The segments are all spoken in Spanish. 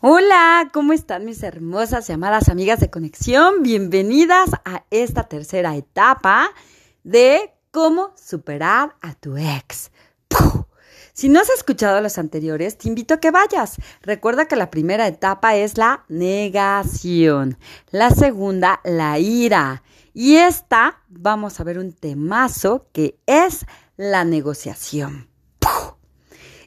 Hola, ¿cómo están mis hermosas y amadas amigas de conexión? Bienvenidas a esta tercera etapa de cómo superar a tu ex. Si no has escuchado los anteriores, te invito a que vayas. Recuerda que la primera etapa es la negación, la segunda la ira y esta vamos a ver un temazo que es la negociación.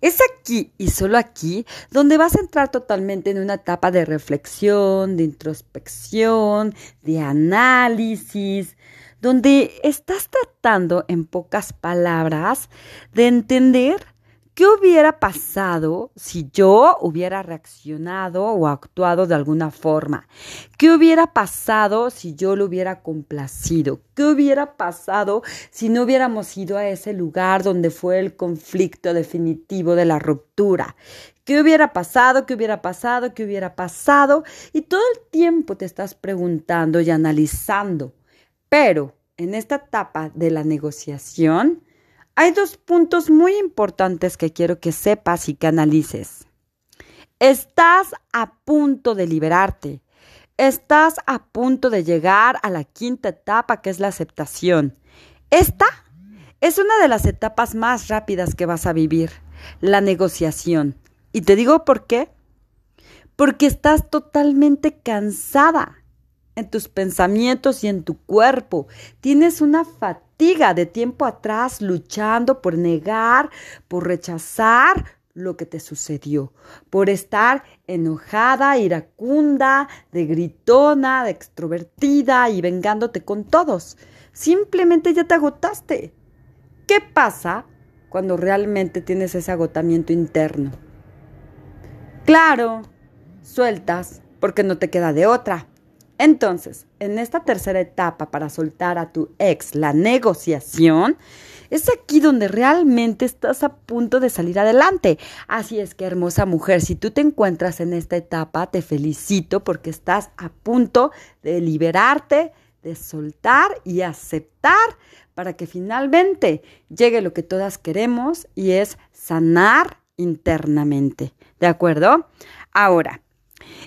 Es aquí y solo aquí donde vas a entrar totalmente en una etapa de reflexión, de introspección, de análisis, donde estás tratando en pocas palabras de entender ¿Qué hubiera pasado si yo hubiera reaccionado o actuado de alguna forma? ¿Qué hubiera pasado si yo lo hubiera complacido? ¿Qué hubiera pasado si no hubiéramos ido a ese lugar donde fue el conflicto definitivo de la ruptura? ¿Qué hubiera pasado? ¿Qué hubiera pasado? ¿Qué hubiera pasado? Y todo el tiempo te estás preguntando y analizando. Pero en esta etapa de la negociación, hay dos puntos muy importantes que quiero que sepas y que analices. Estás a punto de liberarte. Estás a punto de llegar a la quinta etapa que es la aceptación. Esta es una de las etapas más rápidas que vas a vivir, la negociación. Y te digo por qué. Porque estás totalmente cansada en tus pensamientos y en tu cuerpo. Tienes una fatiga de tiempo atrás luchando por negar, por rechazar lo que te sucedió, por estar enojada, iracunda, de gritona, de extrovertida y vengándote con todos. Simplemente ya te agotaste. ¿Qué pasa cuando realmente tienes ese agotamiento interno? Claro, sueltas porque no te queda de otra entonces, en esta tercera etapa para soltar a tu ex la negociación, es aquí donde realmente estás a punto de salir adelante. Así es que, hermosa mujer, si tú te encuentras en esta etapa, te felicito porque estás a punto de liberarte, de soltar y aceptar para que finalmente llegue lo que todas queremos y es sanar internamente. ¿De acuerdo? Ahora,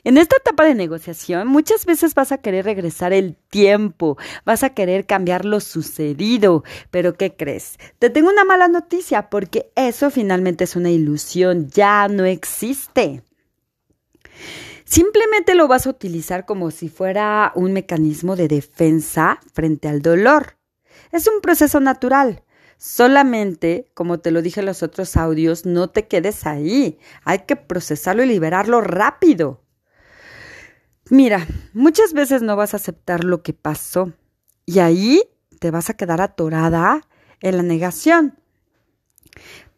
en esta etapa de negociación muchas veces vas a querer regresar el tiempo, vas a querer cambiar lo sucedido, pero ¿qué crees? Te tengo una mala noticia porque eso finalmente es una ilusión, ya no existe. Simplemente lo vas a utilizar como si fuera un mecanismo de defensa frente al dolor. Es un proceso natural. Solamente, como te lo dije en los otros audios, no te quedes ahí. Hay que procesarlo y liberarlo rápido. Mira, muchas veces no vas a aceptar lo que pasó y ahí te vas a quedar atorada en la negación.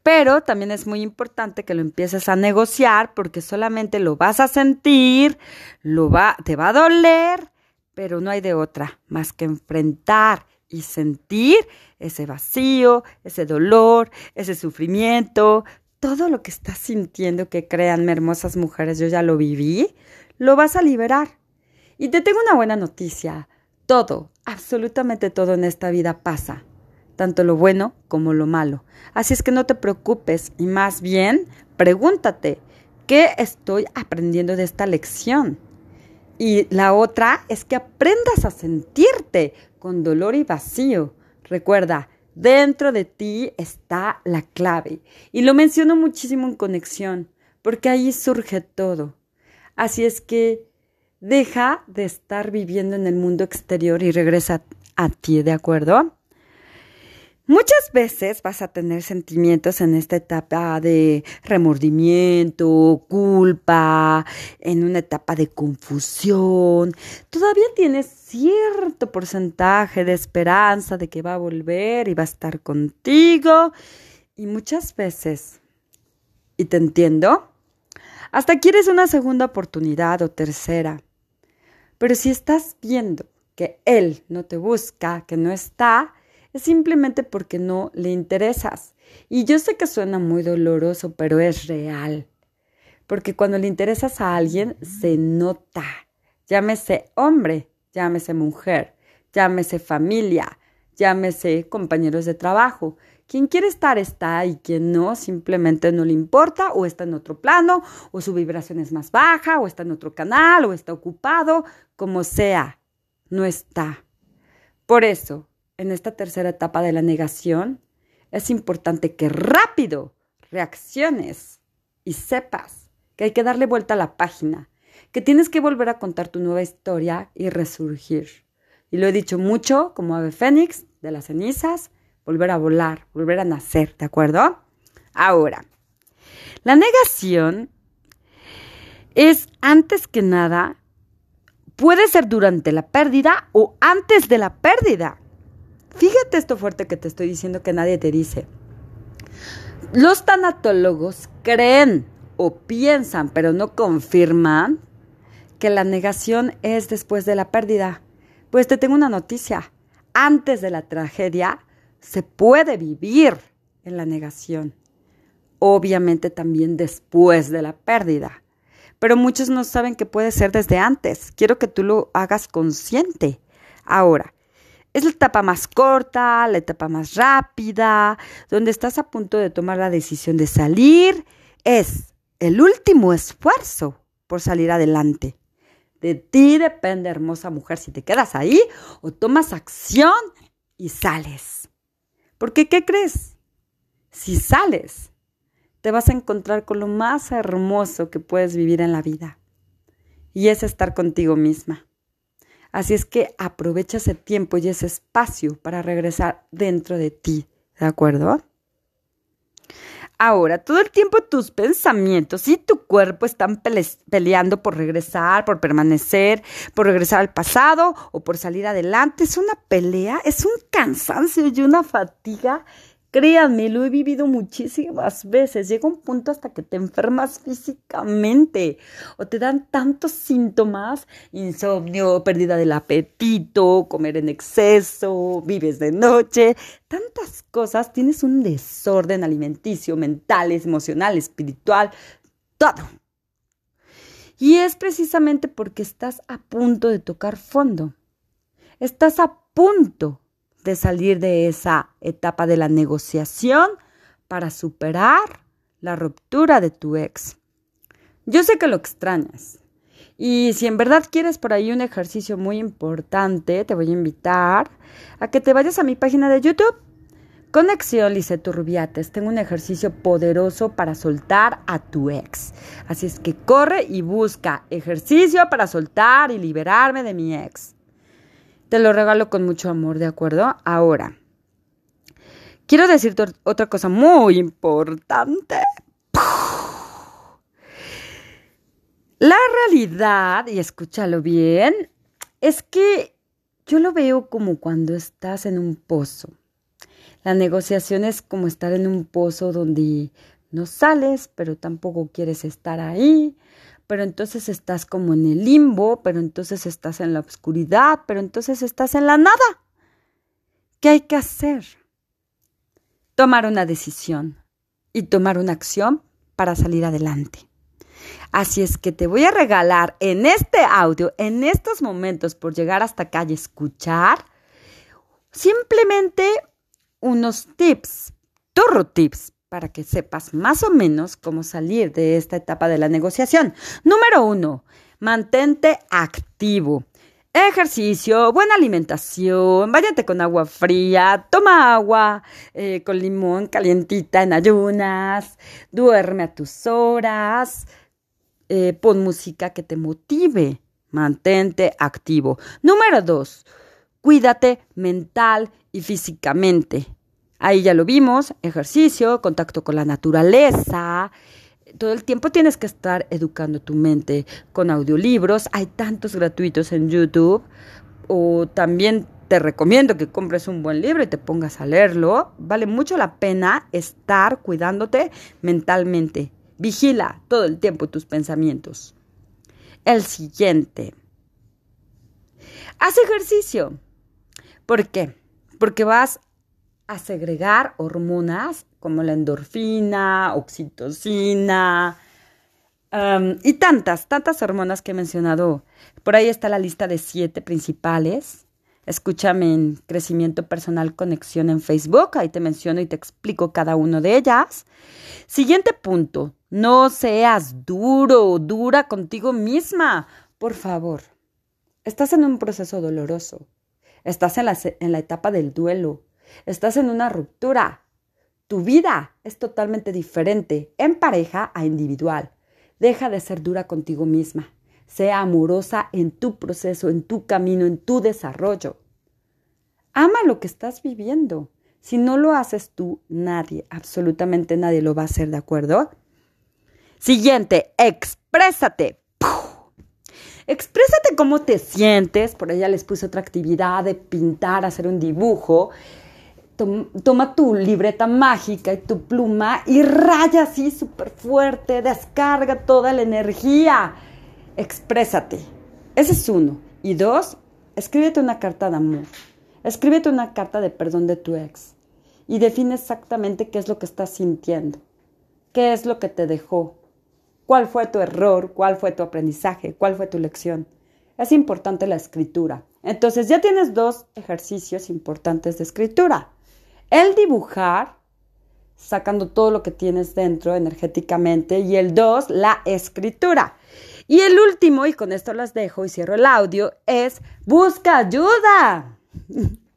Pero también es muy importante que lo empieces a negociar porque solamente lo vas a sentir, lo va, te va a doler, pero no hay de otra más que enfrentar y sentir ese vacío, ese dolor, ese sufrimiento, todo lo que estás sintiendo, que créanme, hermosas mujeres, yo ya lo viví, lo vas a liberar. Y te tengo una buena noticia. Todo, absolutamente todo en esta vida pasa, tanto lo bueno como lo malo. Así es que no te preocupes y más bien pregúntate, ¿qué estoy aprendiendo de esta lección? Y la otra es que aprendas a sentirte con dolor y vacío. Recuerda, dentro de ti está la clave. Y lo menciono muchísimo en conexión, porque ahí surge todo. Así es que deja de estar viviendo en el mundo exterior y regresa a ti, ¿de acuerdo? Muchas veces vas a tener sentimientos en esta etapa de remordimiento, culpa, en una etapa de confusión. Todavía tienes cierto porcentaje de esperanza de que va a volver y va a estar contigo. Y muchas veces, y te entiendo, hasta quieres una segunda oportunidad o tercera. Pero si estás viendo que él no te busca, que no está, es simplemente porque no le interesas. Y yo sé que suena muy doloroso, pero es real. Porque cuando le interesas a alguien, se nota. Llámese hombre, llámese mujer, llámese familia, llámese compañeros de trabajo. Quien quiere estar está y quien no simplemente no le importa o está en otro plano o su vibración es más baja o está en otro canal o está ocupado, como sea, no está. Por eso, en esta tercera etapa de la negación, es importante que rápido reacciones y sepas que hay que darle vuelta a la página, que tienes que volver a contar tu nueva historia y resurgir. Y lo he dicho mucho, como ave fénix, de las cenizas, volver a volar, volver a nacer, ¿de acuerdo? Ahora, la negación es antes que nada, puede ser durante la pérdida o antes de la pérdida. Fíjate esto fuerte que te estoy diciendo que nadie te dice. Los tanatólogos creen o piensan, pero no confirman, que la negación es después de la pérdida. Pues te tengo una noticia. Antes de la tragedia se puede vivir en la negación. Obviamente también después de la pérdida. Pero muchos no saben que puede ser desde antes. Quiero que tú lo hagas consciente. Ahora, es la etapa más corta, la etapa más rápida, donde estás a punto de tomar la decisión de salir. Es el último esfuerzo por salir adelante. De ti depende, hermosa mujer, si te quedas ahí o tomas acción y sales. Porque, ¿qué crees? Si sales, te vas a encontrar con lo más hermoso que puedes vivir en la vida. Y es estar contigo misma. Así es que aprovecha ese tiempo y ese espacio para regresar dentro de ti, ¿de acuerdo? Ahora, todo el tiempo tus pensamientos y tu cuerpo están peleando por regresar, por permanecer, por regresar al pasado o por salir adelante. Es una pelea, es un cansancio y una fatiga Créanme, lo he vivido muchísimas veces. Llega un punto hasta que te enfermas físicamente o te dan tantos síntomas, insomnio, pérdida del apetito, comer en exceso, vives de noche, tantas cosas. Tienes un desorden alimenticio, mental, emocional, espiritual, todo. Y es precisamente porque estás a punto de tocar fondo. Estás a punto salir de esa etapa de la negociación para superar la ruptura de tu ex. Yo sé que lo extrañas. Y si en verdad quieres por ahí un ejercicio muy importante, te voy a invitar a que te vayas a mi página de YouTube. Conexión Lice Turbiates. Tengo un ejercicio poderoso para soltar a tu ex. Así es que corre y busca ejercicio para soltar y liberarme de mi ex. Te lo regalo con mucho amor, ¿de acuerdo? Ahora, quiero decirte otra cosa muy importante. La realidad, y escúchalo bien, es que yo lo veo como cuando estás en un pozo. La negociación es como estar en un pozo donde no sales, pero tampoco quieres estar ahí, pero entonces estás como en el limbo, pero entonces estás en la oscuridad, pero entonces estás en la nada. ¿Qué hay que hacer? Tomar una decisión y tomar una acción para salir adelante. Así es que te voy a regalar en este audio, en estos momentos, por llegar hasta acá y escuchar, simplemente unos tips, turro tips para que sepas más o menos cómo salir de esta etapa de la negociación. Número uno, mantente activo. Ejercicio, buena alimentación, váyate con agua fría, toma agua eh, con limón calientita en ayunas, duerme a tus horas, eh, pon música que te motive, mantente activo. Número dos, cuídate mental y físicamente. Ahí ya lo vimos, ejercicio, contacto con la naturaleza. Todo el tiempo tienes que estar educando tu mente con audiolibros. Hay tantos gratuitos en YouTube. O también te recomiendo que compres un buen libro y te pongas a leerlo. Vale mucho la pena estar cuidándote mentalmente. Vigila todo el tiempo tus pensamientos. El siguiente. Haz ejercicio. ¿Por qué? Porque vas a segregar hormonas como la endorfina, oxitocina y tantas, tantas hormonas que he mencionado. Por ahí está la lista de siete principales. Escúchame en Crecimiento Personal Conexión en Facebook, ahí te menciono y te explico cada uno de ellas. Siguiente punto, no seas duro dura contigo misma, por favor. Estás en un proceso doloroso, estás en la, en la etapa del duelo, estás en una ruptura. Tu vida es totalmente diferente en pareja a individual. Deja de ser dura contigo misma. Sea amorosa en tu proceso, en tu camino, en tu desarrollo. Ama lo que estás viviendo. Si no lo haces tú, nadie, absolutamente nadie lo va a hacer, ¿de acuerdo? Siguiente, exprésate. Exprésate cómo te sientes. Por ella les puse otra actividad de pintar, hacer un dibujo. Toma tu libreta mágica y tu pluma y raya así súper fuerte. Descarga toda la energía. Exprésate. Ese es uno. Y dos, escríbete una carta de amor. Escríbete una carta de perdón de tu ex y define exactamente qué es lo que estás sintiendo, qué es lo que te dejó, cuál fue tu error, cuál fue tu aprendizaje, cuál fue tu lección. Es importante la escritura. Entonces ya tienes dos ejercicios importantes de escritura. El dibujar, sacando todo lo que tienes dentro energéticamente, y el dos, la escritura. Y el último, y con esto las dejo y cierro el audio, es busca ayuda.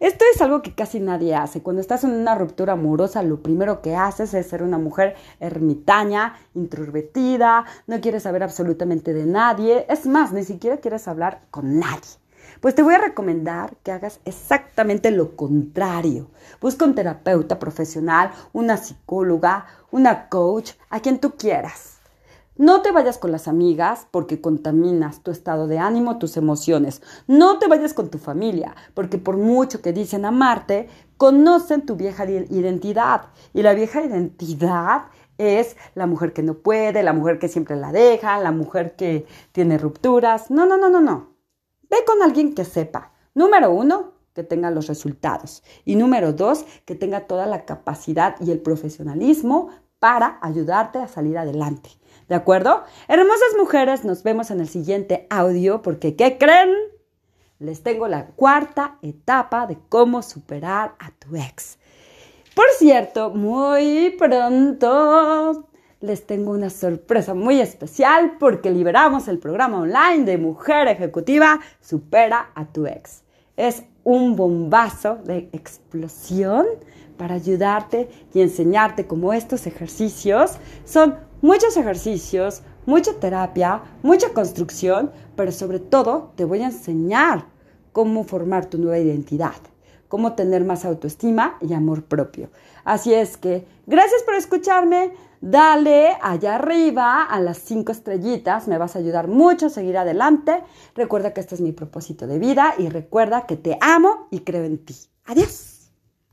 Esto es algo que casi nadie hace. Cuando estás en una ruptura amorosa, lo primero que haces es ser una mujer ermitaña, introvertida, no quieres saber absolutamente de nadie. Es más, ni siquiera quieres hablar con nadie. Pues te voy a recomendar que hagas exactamente lo contrario. Busca un terapeuta profesional, una psicóloga, una coach, a quien tú quieras. No te vayas con las amigas porque contaminas tu estado de ánimo, tus emociones. No te vayas con tu familia porque por mucho que dicen amarte, conocen tu vieja identidad. Y la vieja identidad es la mujer que no puede, la mujer que siempre la deja, la mujer que tiene rupturas. No, no, no, no, no. Ve con alguien que sepa. Número uno, que tenga los resultados. Y número dos, que tenga toda la capacidad y el profesionalismo para ayudarte a salir adelante. ¿De acuerdo? Hermosas mujeres, nos vemos en el siguiente audio porque ¿qué creen? Les tengo la cuarta etapa de cómo superar a tu ex. Por cierto, muy pronto les tengo una sorpresa muy especial porque liberamos el programa online de Mujer Ejecutiva Supera a tu ex. Es un bombazo de explosión para ayudarte y enseñarte cómo estos ejercicios son muchos ejercicios, mucha terapia, mucha construcción, pero sobre todo te voy a enseñar cómo formar tu nueva identidad, cómo tener más autoestima y amor propio. Así es que, gracias por escucharme. Dale allá arriba a las cinco estrellitas, me vas a ayudar mucho a seguir adelante. Recuerda que este es mi propósito de vida y recuerda que te amo y creo en ti. Adiós.